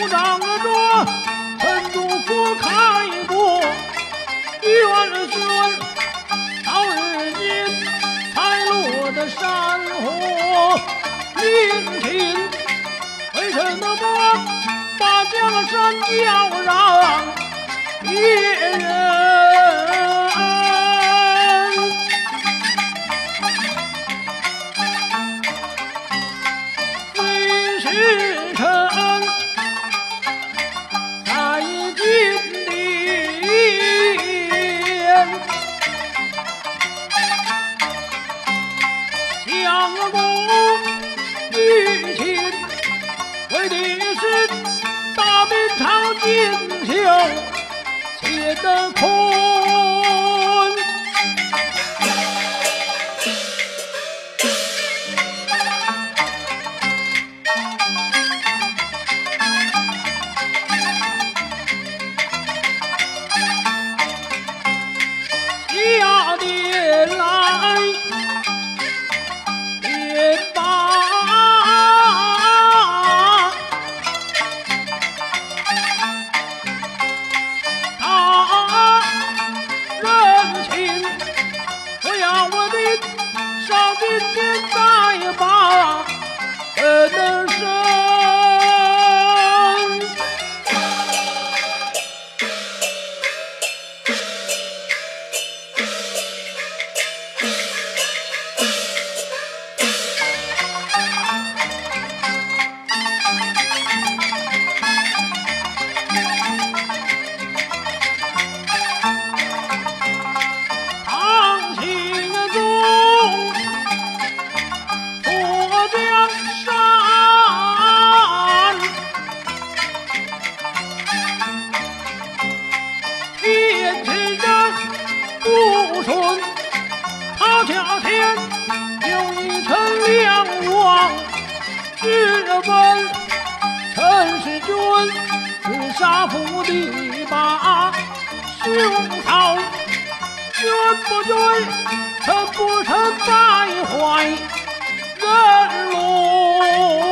鼓掌着陈祝福开国，元轩到日间才落的山河，临秦为什么把江山交让别人？时辰相公玉琴为的是大明朝锦绣写的空。顺，他家天有一臣梁王，质问陈世君自杀府地把凶草。君不君，臣不臣，败坏人伦。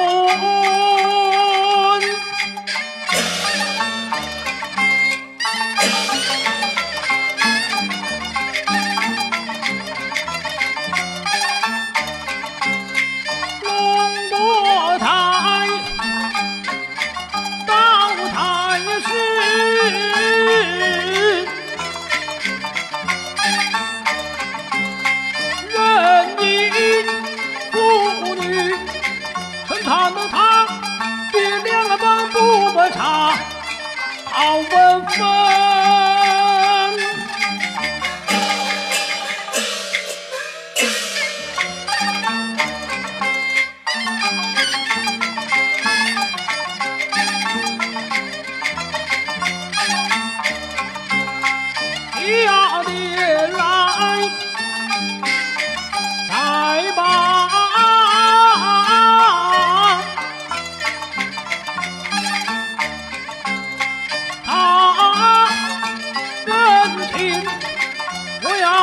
好文风。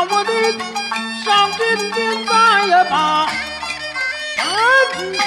我的上宾，您再也把人舍。